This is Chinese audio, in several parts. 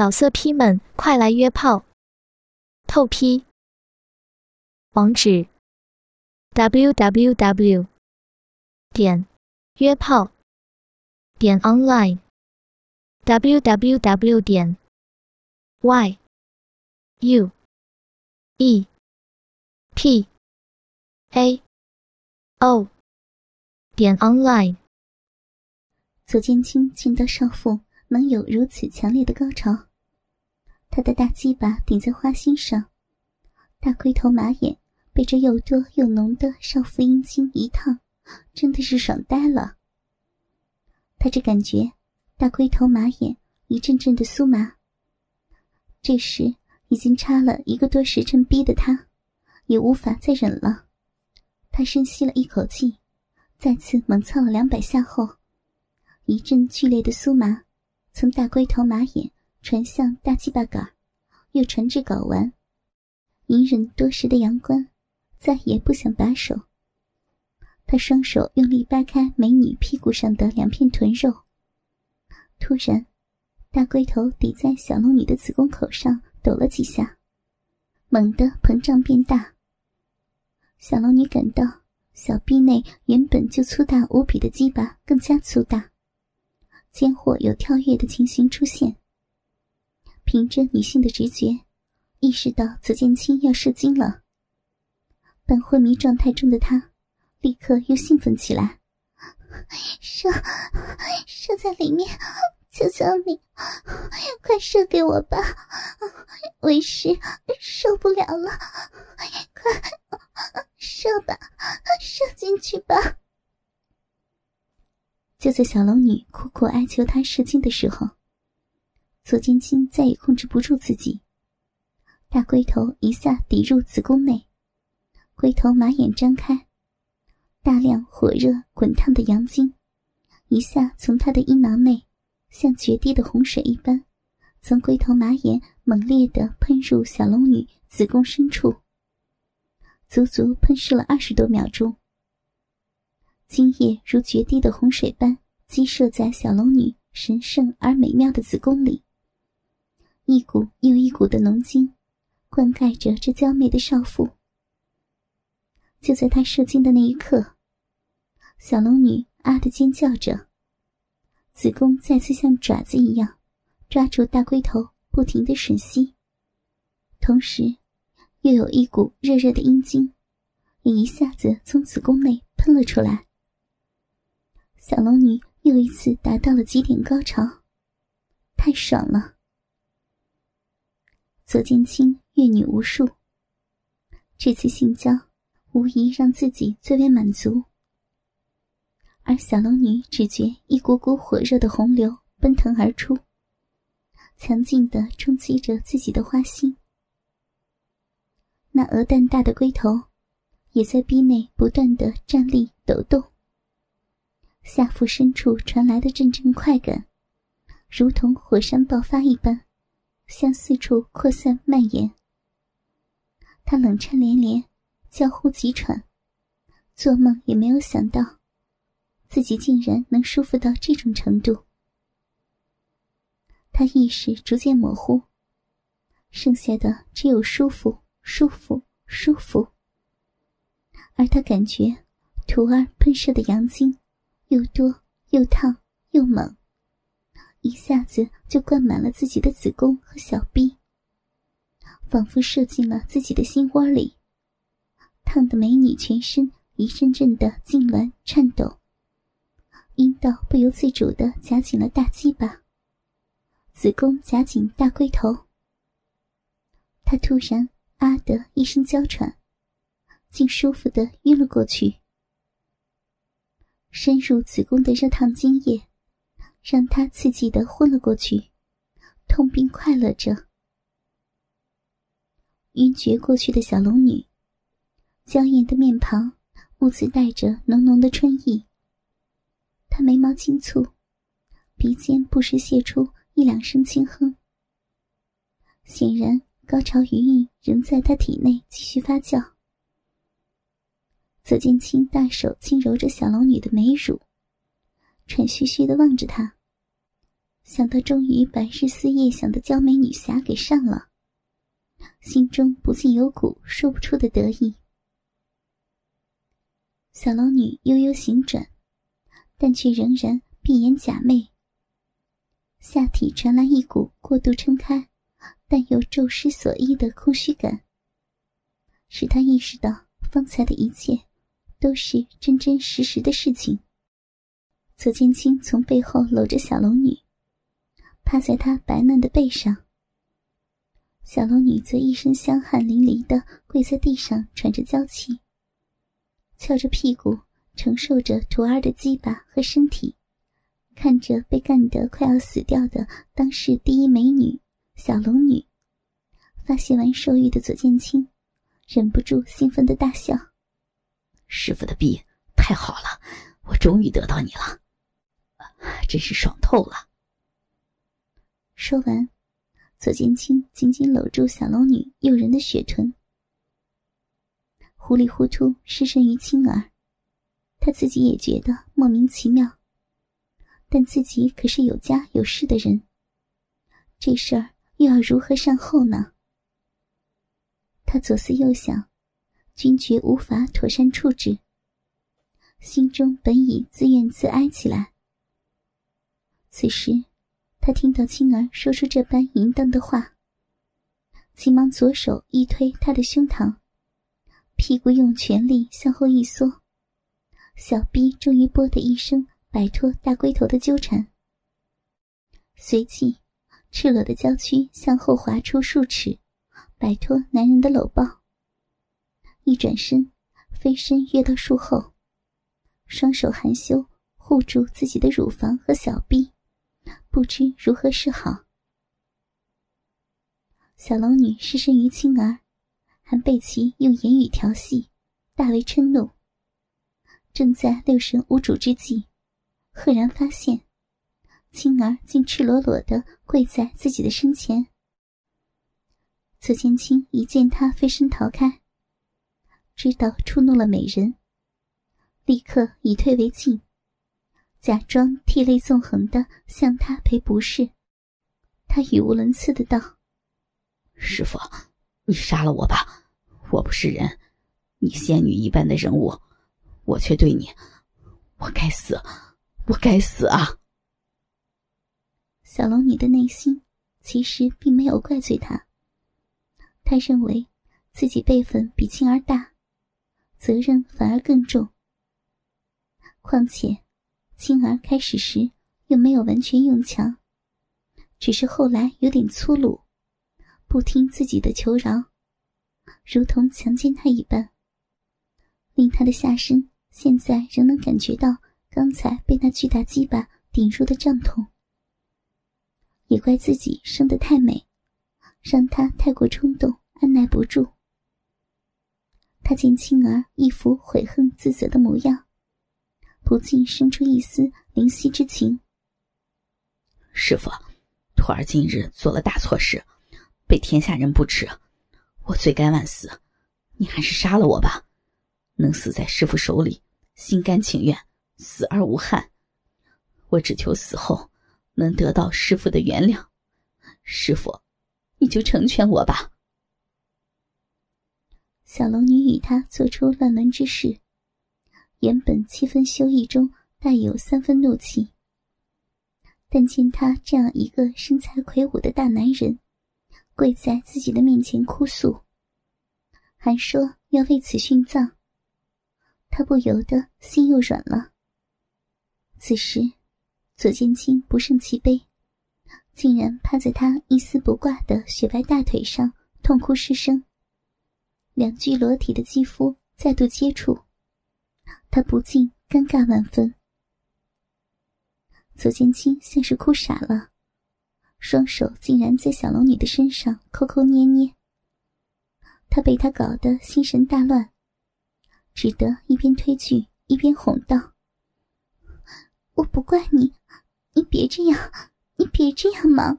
老色批们，快来约炮！透批。网址。：w w w 点约炮。点 online w w w 点 y u e p a o 点 online。左剑清见到少妇能有如此强烈的高潮，他的大鸡巴顶在花心上，大龟头马眼被这又多又浓的少妇阴茎一烫，真的是爽呆了。他只感觉大龟头马眼一阵阵的酥麻。这时已经插了一个多时辰逼的他，也无法再忍了。他深吸了一口气，再次猛操了两百下后，一阵剧烈的酥麻。从大龟头马眼传向大鸡巴杆，又传至睾丸。隐忍多时的杨官再也不想把手。他双手用力掰开美女屁股上的两片臀肉。突然，大龟头抵在小龙女的子宫口上抖了几下，猛地膨胀变大。小龙女感到小臂内原本就粗大无比的鸡巴更加粗大。间或有跳跃的情形出现。凭着女性的直觉，意识到紫剑青要射精了。但昏迷状态中的他，立刻又兴奋起来：“射，射在里面！求求你，快射给我吧！为师受不了了，快射吧，射进去吧！”就在小龙女苦苦哀求他射精的时候，左剑青再也控制不住自己，大龟头一下抵入子宫内，龟头马眼张开，大量火热滚烫的阳精一下从他的阴囊内，像决堤的洪水一般，从龟头马眼猛烈的喷入小龙女子宫深处，足足喷射了二十多秒钟。精液如决堤的洪水般激射在小龙女神圣而美妙的子宫里，一股又一股的浓精灌溉着这娇媚的少妇。就在她射精的那一刻，小龙女啊的尖叫着，子宫再次像爪子一样抓住大龟头，不停的吮吸，同时又有一股热热的阴茎也一下子从子宫内喷了出来。小龙女又一次达到了极点高潮，太爽了。左剑清阅女无数，这次性交无疑让自己最为满足。而小龙女只觉一股股火热的洪流奔腾而出，强劲的冲击着自己的花心。那鹅蛋大的龟头也在壁内不断的站立抖动。下腹深处传来的阵阵快感，如同火山爆发一般，向四处扩散蔓延。他冷颤连连，叫呼急喘，做梦也没有想到，自己竟然能舒服到这种程度。他意识逐渐模糊，剩下的只有舒服、舒服、舒服。而他感觉徒儿喷射的阳精。又多又烫又猛，一下子就灌满了自己的子宫和小臂，仿佛射进了自己的心窝里，烫得美女全身一阵阵的痉挛颤抖，阴道不由自主的夹紧了大鸡巴，子宫夹紧大龟头。她突然啊的一声娇喘，竟舒服的晕了过去。深入子宫的热烫精液，让他刺激的昏了过去，痛并快乐着。晕厥过去的小龙女，娇艳的面庞兀自带着浓浓的春意。她眉毛轻蹙，鼻尖不时泄出一两声轻哼。显然，高潮余韵仍在她体内继续发酵。左剑清大手轻揉着小龙女的美乳，喘吁吁的望着她。想到终于把日思夜想的娇美女侠给上了，心中不禁有股说不出的得意。小龙女悠悠醒转，但却仍然闭眼假寐。下体传来一股过度撑开，但又骤失所依的空虚感，使她意识到方才的一切都是真真实实的事情。左剑清从背后搂着小龙女，趴在她白嫩的背上。小龙女则一身香汗淋漓的跪在地上，喘着娇气，翘着屁股承受着徒儿的鸡巴和身体。看着被干得快要死掉的当世第一美女小龙女，发泄完兽欲的左剑清忍不住兴奋的大笑：“师傅的臂太好了，我终于得到你了，真是爽透了。”说完，左剑清紧紧搂住小龙女诱人的雪臀，糊里糊涂失身于青儿，他自己也觉得莫名其妙。但自己可是有家有室的人，这事儿又要如何善后呢？他左思右想，均觉无法妥善处置，心中本已自怨自哀起来。此时，他听到青儿说出这般淫荡的话，急忙左手一推他的胸膛，屁股用全力向后一缩，小臂终于“啵”的一声。摆脱大龟头的纠缠，随即赤裸的娇躯向后滑出数尺，摆脱男人的搂抱。一转身，飞身跃到树后，双手含羞护住自己的乳房和小臂，不知如何是好。小龙女失身于青儿，还被其用言语调戏，大为嗔怒。正在六神无主之际。赫然发现，青儿竟赤裸裸的跪在自己的身前。左千青一见他飞身逃开，知道触怒了美人，立刻以退为进，假装涕泪纵横的向他赔不是。他语无伦次的道：“师傅，你杀了我吧！我不是人，你仙女一般的人物，我却对你，我该死。”我该死啊！小龙女的内心其实并没有怪罪他，她认为自己辈分比青儿大，责任反而更重。况且青儿开始时又没有完全用强，只是后来有点粗鲁，不听自己的求饶，如同强奸她一般，令她的下身现在仍能感觉到。刚才被那巨大鸡巴顶入的胀痛，也怪自己生得太美，让他太过冲动，按耐不住。他见青儿一副悔恨自责的模样，不禁生出一丝怜惜之情。师傅，徒儿今日做了大错事，被天下人不齿，我罪该万死，你还是杀了我吧，能死在师傅手里，心甘情愿。死而无憾，我只求死后能得到师傅的原谅。师傅，你就成全我吧。小龙女与他做出乱伦之事，原本七分羞意中带有三分怒气，但见他这样一个身材魁梧的大男人跪在自己的面前哭诉，还说要为此殉葬，他不由得心又软了。此时，左剑清不胜其悲，竟然趴在他一丝不挂的雪白大腿上痛哭失声。两具裸体的肌肤再度接触，他不禁尴尬万分。左剑清像是哭傻了，双手竟然在小龙女的身上抠抠捏捏。他被他搞得心神大乱，只得一边推拒一边哄道。我不怪你，你别这样，你别这样嘛。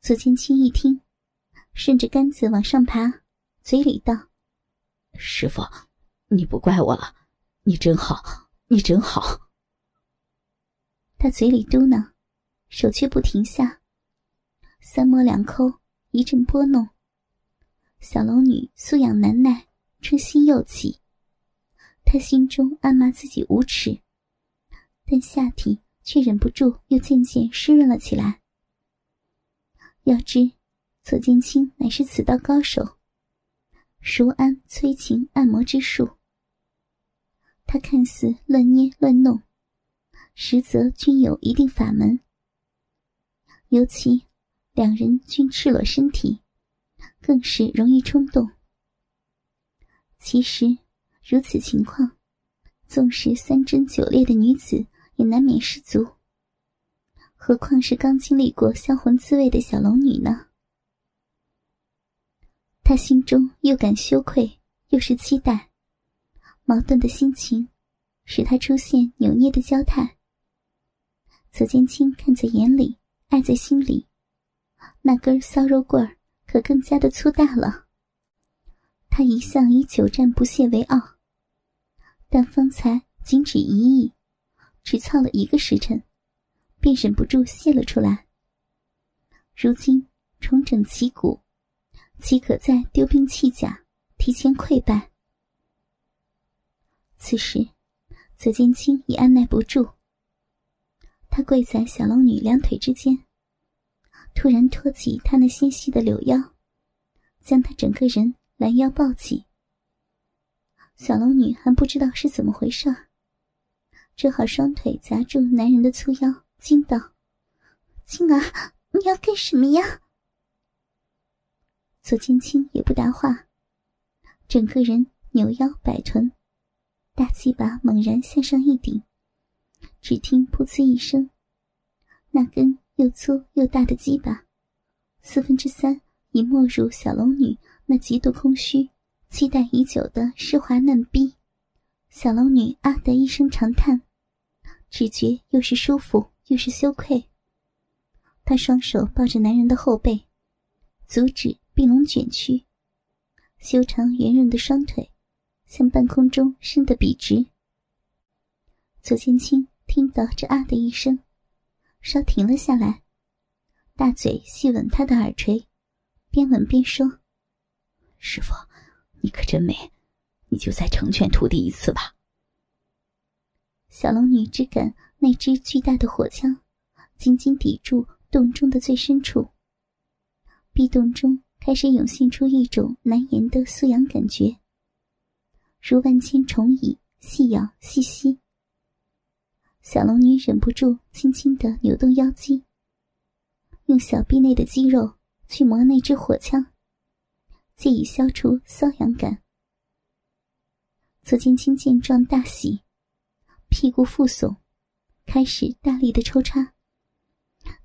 左千青一听，顺着杆子往上爬，嘴里道：“师傅，你不怪我了，你真好，你真好。”他嘴里嘟囔，手却不停下，三摸两抠，一阵拨弄。小龙女素养难耐，春心又起，她心中暗骂自己无耻，但下体却忍不住又渐渐湿润了起来。要知左剑清乃是此道高手，熟谙催情按摩之术。他看似乱捏乱弄，实则均有一定法门。尤其两人均赤裸身体。更是容易冲动。其实，如此情况，纵是三贞九烈的女子也难免失足。何况是刚经历过销魂滋味的小龙女呢？他心中又感羞愧，又是期待，矛盾的心情使他出现扭捏的娇态。左剑清看在眼里，爱在心里，那根骚肉棍儿。可更加的粗大了。他一向以久战不懈为傲，但方才仅止一役，只操了一个时辰，便忍不住泄了出来。如今重整旗鼓，岂可再丢兵弃甲，提前溃败？此时，左剑清已按耐不住，他跪在小龙女两腿之间。突然托起她那纤细的柳腰，将她整个人拦腰抱起。小龙女还不知道是怎么回事，只好双腿夹住男人的粗腰，惊道：“青儿，你要干什么呀？”左青青也不答话，整个人扭腰摆臀，大鸡巴猛然向上一顶，只听“噗呲”一声，那根。又粗又大的鸡巴，四分之三已没入小龙女那极度空虚、期待已久的湿滑嫩逼。小龙女啊的一声长叹，只觉又是舒服又是羞愧。她双手抱着男人的后背，足趾并拢卷曲，修长圆润的双腿向半空中伸得笔直。左剑清听到这啊的一声。稍停了下来，大嘴细吻他的耳垂，边吻边说：“师傅，你可真美，你就再成全徒弟一次吧。”小龙女只感那只巨大的火枪紧紧抵住洞中的最深处，壁洞中开始涌现出一种难言的酥痒感觉，如万千虫蚁细咬细吸。小龙女忍不住轻轻的扭动腰肌，用小臂内的肌肉去磨那只火枪，借以消除瘙痒感。左剑清见状大喜，屁股复耸，开始大力的抽插。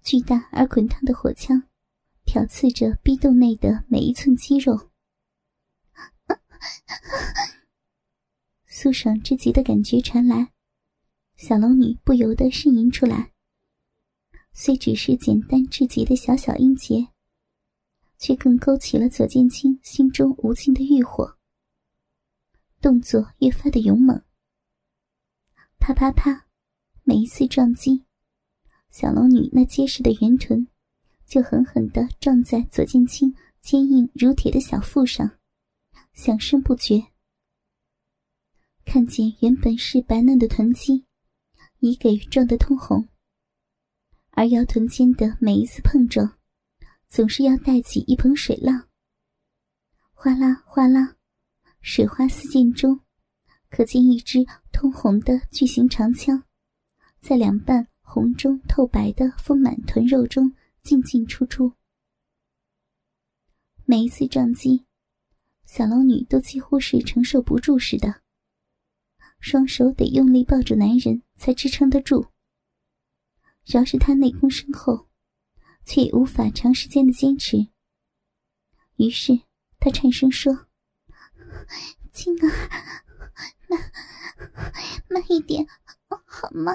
巨大而滚烫的火枪挑刺着逼洞内的每一寸肌肉，酥爽之极的感觉传来。小龙女不由得呻吟出来，虽只是简单至极的小小音节，却更勾起了左剑清心中无尽的欲火。动作越发的勇猛，啪啪啪，每一次撞击，小龙女那结实的圆臀就狠狠地撞在左剑清坚硬如铁的小腹上，响声不绝。看见原本是白嫩的臀肌。已给撞得通红，而腰臀间的每一次碰撞，总是要带起一盆水浪。哗啦哗啦，水花四溅中，可见一支通红的巨型长枪，在两半红中透白的丰满臀肉中进进出出。每一次撞击，小龙女都几乎是承受不住似的。双手得用力抱住男人才支撑得住。饶是他内功深厚，却也无法长时间的坚持。于是他颤声说：“青儿，慢，慢一点，好吗？”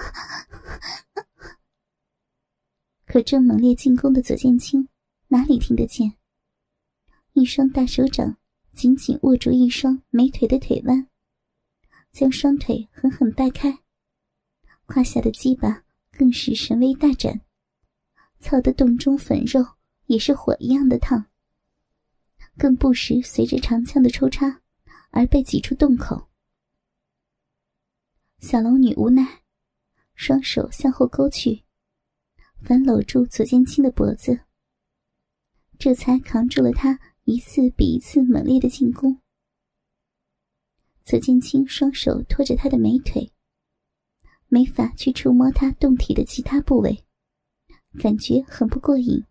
可正猛烈进攻的左剑青哪里听得见？一双大手掌紧紧握住一双美腿的腿弯。将双腿狠狠掰开，胯下的鸡巴更是神威大展，操的洞中粉肉也是火一样的烫，更不时随着长枪的抽插而被挤出洞口。小龙女无奈，双手向后勾去，反搂住左剑青的脖子，这才扛住了他一次比一次猛烈的进攻。左剑清双手托着他的美腿，没法去触摸他动体的其他部位，感觉很不过瘾。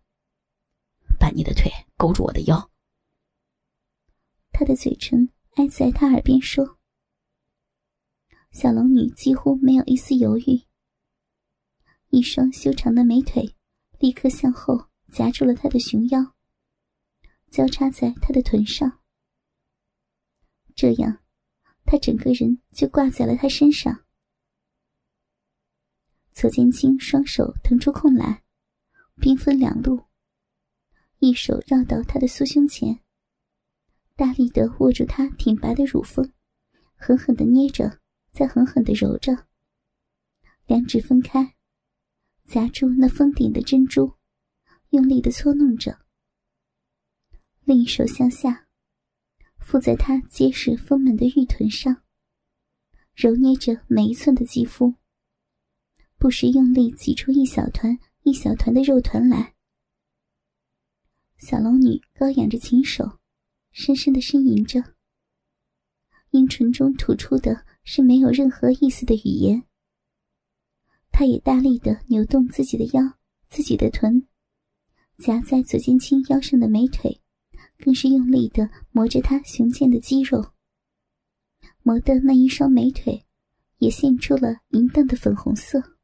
把你的腿勾住我的腰。他的嘴唇挨在他耳边说。小龙女几乎没有一丝犹豫，一双修长的美腿立刻向后夹住了他的熊腰，交叉在他的臀上，这样。他整个人就挂在了他身上。左剑清双手腾出空来，兵分两路，一手绕到他的酥胸前，大力的握住他挺拔的乳峰，狠狠的捏着，再狠狠的揉着。两指分开，夹住那峰顶的珍珠，用力的搓弄着。另一手向下。附在他结实丰满的玉臀上，揉捏着每一寸的肌肤，不时用力挤出一小团一小团的肉团来。小龙女高仰着琴手，深深的呻吟着，阴唇中吐出的是没有任何意思的语言。她也大力的扭动自己的腰，自己的臀，夹在左剑清腰上的美腿。更是用力的磨着他雄健的肌肉，磨得那一双美腿也现出了淫荡的粉红色。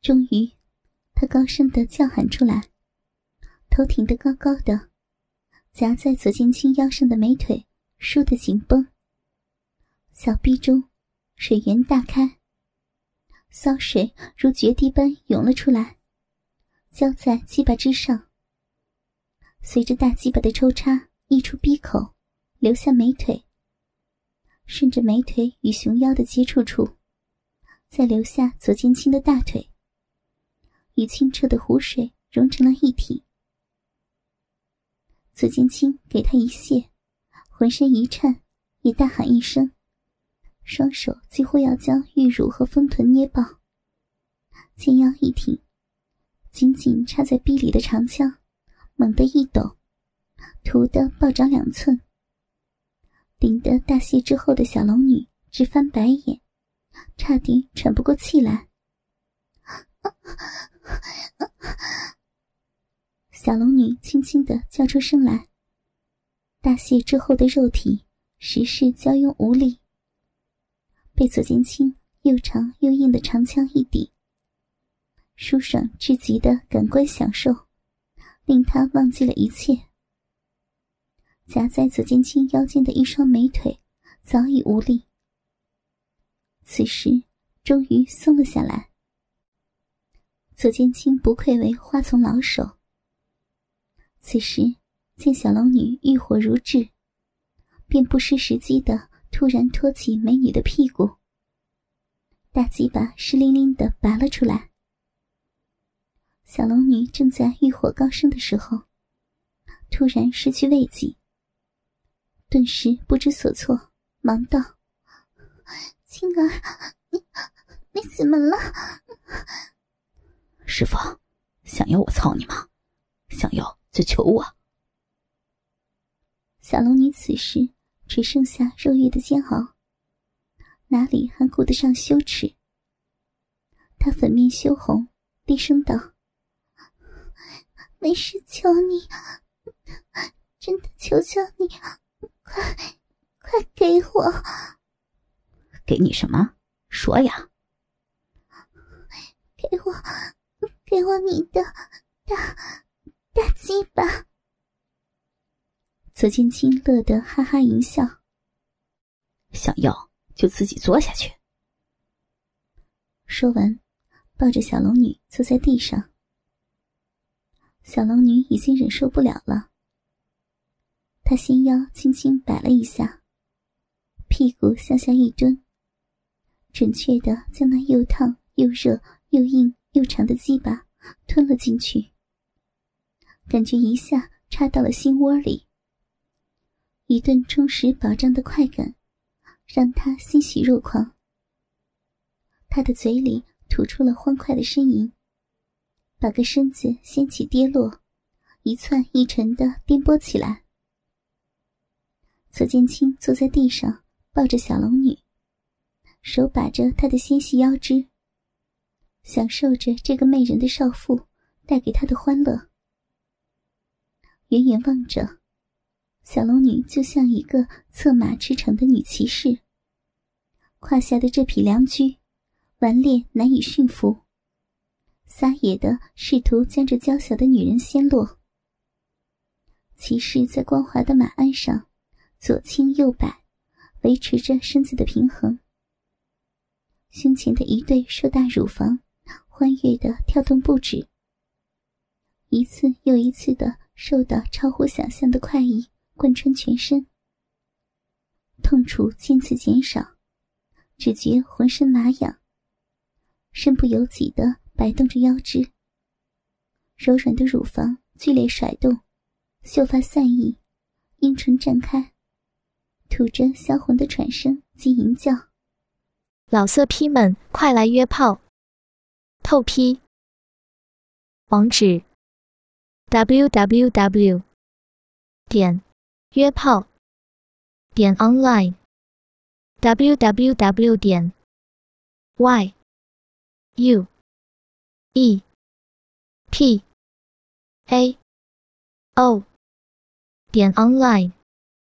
终于，他高声的叫喊出来，头挺得高高的，夹在左剑青腰上的美腿舒得紧绷，小臂中水源大开，骚水如决堤般涌了出来，浇在鸡巴之上。随着大鸡巴的抽插溢出鼻口，流下美腿，顺着美腿与熊腰的接触处，再流下左剑清的大腿，与清澈的湖水融成了一体。左剑清给他一泻，浑身一颤，也大喊一声，双手几乎要将玉乳和丰臀捏爆，肩腰一挺，紧紧插在臂里的长枪。猛地一抖，突的暴涨两寸，顶得大泄之后的小龙女直翻白眼，差点喘不过气来。小龙女轻轻的叫出声来。大泄之后的肉体实是娇慵无力，被左剑清又长又硬的长枪一抵，舒爽至极的感官享受。令他忘记了一切，夹在左剑清腰间的一双美腿早已无力。此时终于松了下来。左剑清不愧为花丛老手，此时见小龙女欲火如炙，便不失时机的突然托起美女的屁股，大鸡巴湿淋淋的拔了出来。小龙女正在欲火高升的时候，突然失去慰藉，顿时不知所措，忙道：“青儿，你你怎么了？”师傅，想要我操你吗？想要就求我。小龙女此时只剩下肉欲的煎熬，哪里还顾得上羞耻？她粉面羞红，低声道。没事，求你，真的求求你，快快给我！给你什么？说呀！给我，给我你的大大鸡巴！左剑清乐得哈哈一笑，想要就自己坐下去。说完，抱着小龙女坐在地上。小龙女已经忍受不了了，她纤腰轻轻摆了一下，屁股向下一蹲，准确的将那又烫又热又硬又长的鸡巴吞了进去，感觉一下插到了心窝里。一顿充实饱胀的快感，让他欣喜若狂。他的嘴里吐出了欢快的呻吟，把个身子掀起跌落，一窜一沉的颠簸起来。左剑清坐在地上，抱着小龙女，手把着她的纤细腰肢，享受着这个媚人的少妇带给他的欢乐。远远望着，小龙女就像一个策马驰骋的女骑士，胯下的这匹良驹，顽劣难以驯服，撒野的试图将这娇小的女人掀落。骑士在光滑的马鞍上。左倾右摆，维持着身子的平衡。胸前的一对硕大乳房欢悦的跳动不止，一次又一次的受到超乎想象的快意贯穿全身，痛楚渐次减少，只觉浑身麻痒，身不由己的摆动着腰肢，柔软的乳房剧烈甩动，秀发散逸，阴唇绽开。吐着销魂的喘声及淫叫，老色批们快来约炮！透批。网址：w w w. 点约炮点 online w w w. 点 y u e p a o 点 online。